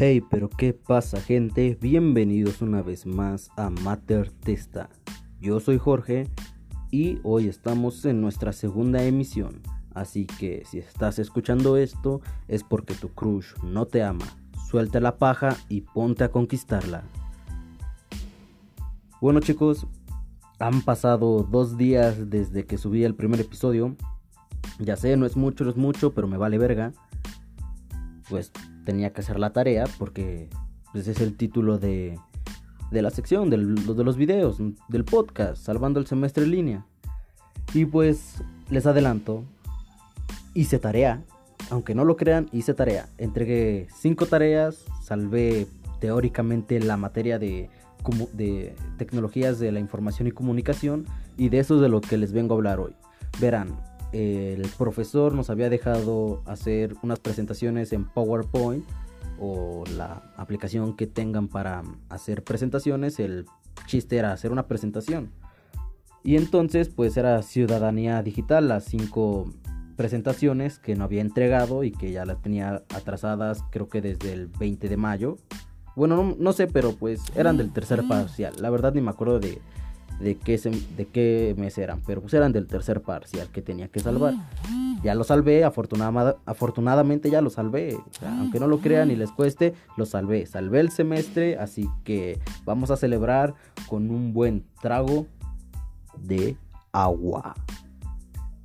Hey, pero ¿qué pasa gente? Bienvenidos una vez más a Mater Testa. Yo soy Jorge y hoy estamos en nuestra segunda emisión. Así que si estás escuchando esto es porque tu crush no te ama. Suelta la paja y ponte a conquistarla. Bueno chicos, han pasado dos días desde que subí el primer episodio. Ya sé, no es mucho, no es mucho, pero me vale verga. Pues tenía que hacer la tarea porque pues, es el título de, de la sección, de los videos, del podcast, Salvando el Semestre en Línea. Y pues les adelanto, hice tarea, aunque no lo crean, hice tarea. Entregué cinco tareas, salvé teóricamente la materia de, de tecnologías de la información y comunicación y de eso es de lo que les vengo a hablar hoy. Verán, el profesor nos había dejado hacer unas presentaciones en PowerPoint o la aplicación que tengan para hacer presentaciones. El chiste era hacer una presentación. Y entonces pues era ciudadanía digital, las cinco presentaciones que no había entregado y que ya las tenía atrasadas creo que desde el 20 de mayo. Bueno, no, no sé, pero pues eran del tercer parcial. La verdad ni me acuerdo de, de qué, de qué mes eran, pero pues eran del tercer parcial que tenía que salvar. Ya lo salvé, afortunadamente ya lo salvé. aunque no lo crean y les cueste, lo salvé. Salvé el semestre, así que vamos a celebrar con un buen trago de agua.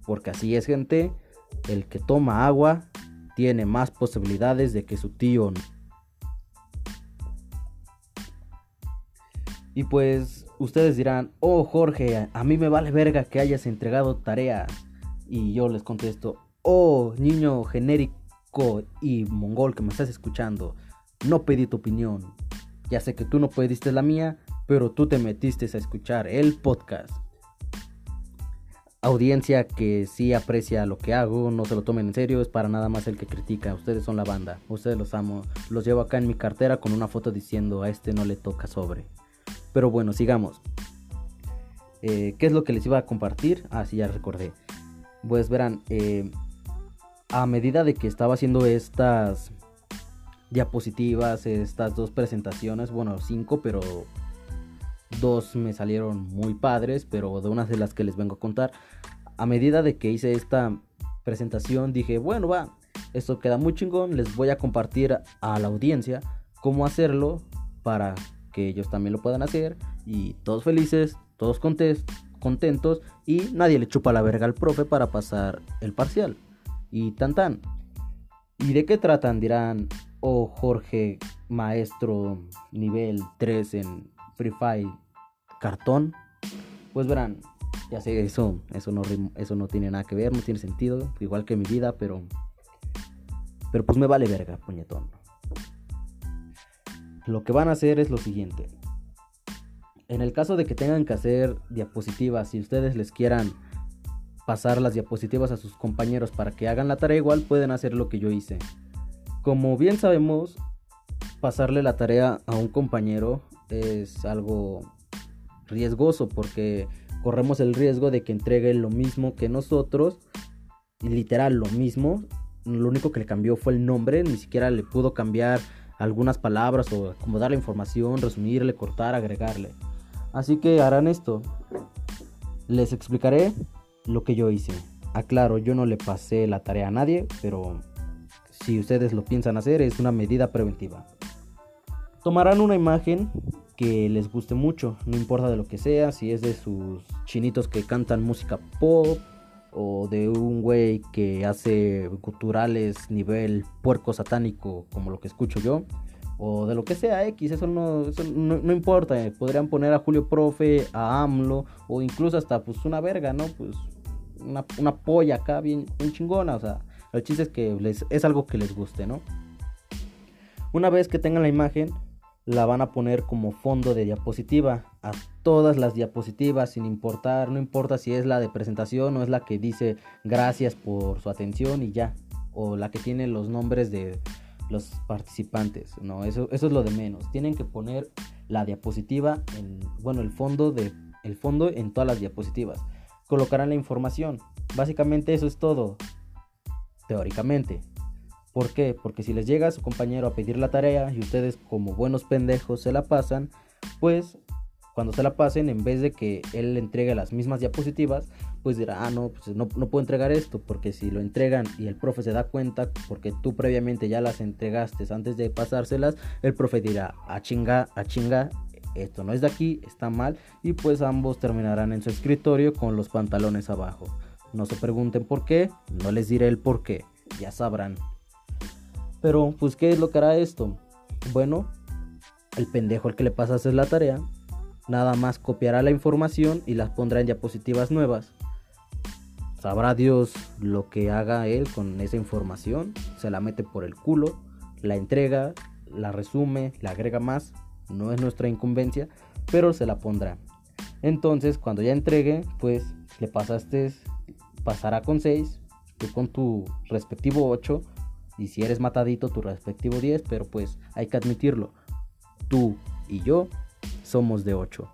Porque así es, gente. El que toma agua tiene más posibilidades de que su tío Y pues ustedes dirán, oh Jorge, a mí me vale verga que hayas entregado tareas. Y yo les contesto, oh niño genérico y mongol que me estás escuchando, no pedí tu opinión. Ya sé que tú no pediste la mía, pero tú te metiste a escuchar el podcast. Audiencia que sí aprecia lo que hago, no se lo tomen en serio, es para nada más el que critica. Ustedes son la banda, ustedes los amo. Los llevo acá en mi cartera con una foto diciendo a este no le toca sobre. Pero bueno, sigamos. Eh, ¿Qué es lo que les iba a compartir? Ah, sí, ya recordé. Pues verán, eh, a medida de que estaba haciendo estas diapositivas, estas dos presentaciones, bueno, cinco, pero dos me salieron muy padres, pero de unas de las que les vengo a contar, a medida de que hice esta presentación, dije, bueno, va, esto queda muy chingón, les voy a compartir a la audiencia cómo hacerlo para que ellos también lo puedan hacer y todos felices, todos contentos y nadie le chupa la verga al profe para pasar el parcial. Y tan tan. ¿Y de qué tratan? Dirán, oh Jorge, maestro nivel 3 en Free Fire cartón. Pues verán, ya sé, eso, eso, no, eso no tiene nada que ver, no tiene sentido, igual que mi vida, pero... Pero pues me vale verga, puñetón lo que van a hacer es lo siguiente. En el caso de que tengan que hacer diapositivas, si ustedes les quieran pasar las diapositivas a sus compañeros para que hagan la tarea igual, pueden hacer lo que yo hice. Como bien sabemos, pasarle la tarea a un compañero es algo riesgoso porque corremos el riesgo de que entregue lo mismo que nosotros, literal lo mismo, lo único que le cambió fue el nombre, ni siquiera le pudo cambiar algunas palabras o acomodar la información, resumirle, cortar, agregarle. Así que harán esto. Les explicaré lo que yo hice. Aclaro, yo no le pasé la tarea a nadie, pero si ustedes lo piensan hacer es una medida preventiva. Tomarán una imagen que les guste mucho, no importa de lo que sea, si es de sus chinitos que cantan música pop, o de un güey que hace culturales nivel puerco satánico como lo que escucho yo o de lo que sea X, eso no, no, importa, podrían poner a Julio Profe, a AMLO o incluso hasta pues una verga, ¿no? Pues una, una polla acá bien, bien, chingona, o sea, el chiste es que les, es algo que les guste, ¿no? Una vez que tengan la imagen, la van a poner como fondo de diapositiva a todas las diapositivas sin importar, no importa si es la de presentación o es la que dice gracias por su atención y ya, o la que tiene los nombres de los participantes, no, eso, eso es lo de menos, tienen que poner la diapositiva en, bueno, el fondo de, el fondo en todas las diapositivas, colocarán la información, básicamente eso es todo, teóricamente, ¿Por qué? Porque si les llega a su compañero a pedir la tarea y ustedes como buenos pendejos se la pasan, pues cuando se la pasen, en vez de que él entregue las mismas diapositivas, pues dirá, ah, no, pues no, no, puedo entregar esto, porque si lo entregan y el profe se da cuenta, porque tú previamente ya las entregaste antes de pasárselas, el profe dirá, a chinga, a chinga, esto no es de aquí, está mal, y pues ambos terminarán en su escritorio con los pantalones abajo. No se pregunten por qué, no les diré el por qué, ya sabrán. Pero, pues, ¿qué es lo que hará esto? Bueno, el pendejo al que le pasas la tarea, nada más copiará la información y las pondrá en diapositivas nuevas. Sabrá Dios lo que haga él con esa información, se la mete por el culo, la entrega, la resume, la agrega más, no es nuestra incumbencia, pero se la pondrá. Entonces, cuando ya entregue, pues le pasaste, pasará con 6, tú con tu respectivo 8 y si eres matadito tu respectivo 10, pero pues hay que admitirlo, tú y yo somos de 8.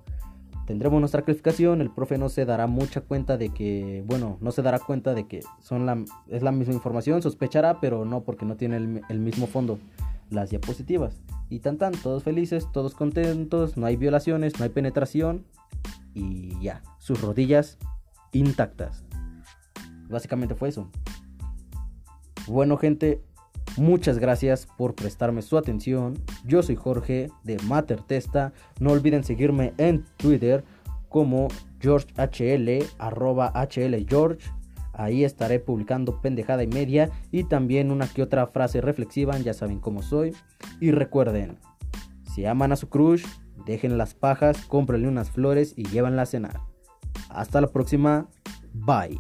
Tendremos nuestra calificación, el profe no se dará mucha cuenta de que, bueno, no se dará cuenta de que son la, es la misma información, sospechará, pero no porque no tiene el, el mismo fondo, las diapositivas. Y tan tan, todos felices, todos contentos, no hay violaciones, no hay penetración y ya, sus rodillas intactas. Básicamente fue eso. Bueno gente, Muchas gracias por prestarme su atención. Yo soy Jorge de Mater Testa. No olviden seguirme en Twitter como GeorgeHL, arroba HLGeorge. Ahí estaré publicando pendejada y media y también una que otra frase reflexiva, ya saben cómo soy. Y recuerden, si aman a su crush, dejen las pajas, cómprenle unas flores y llévanla a cenar. Hasta la próxima, bye.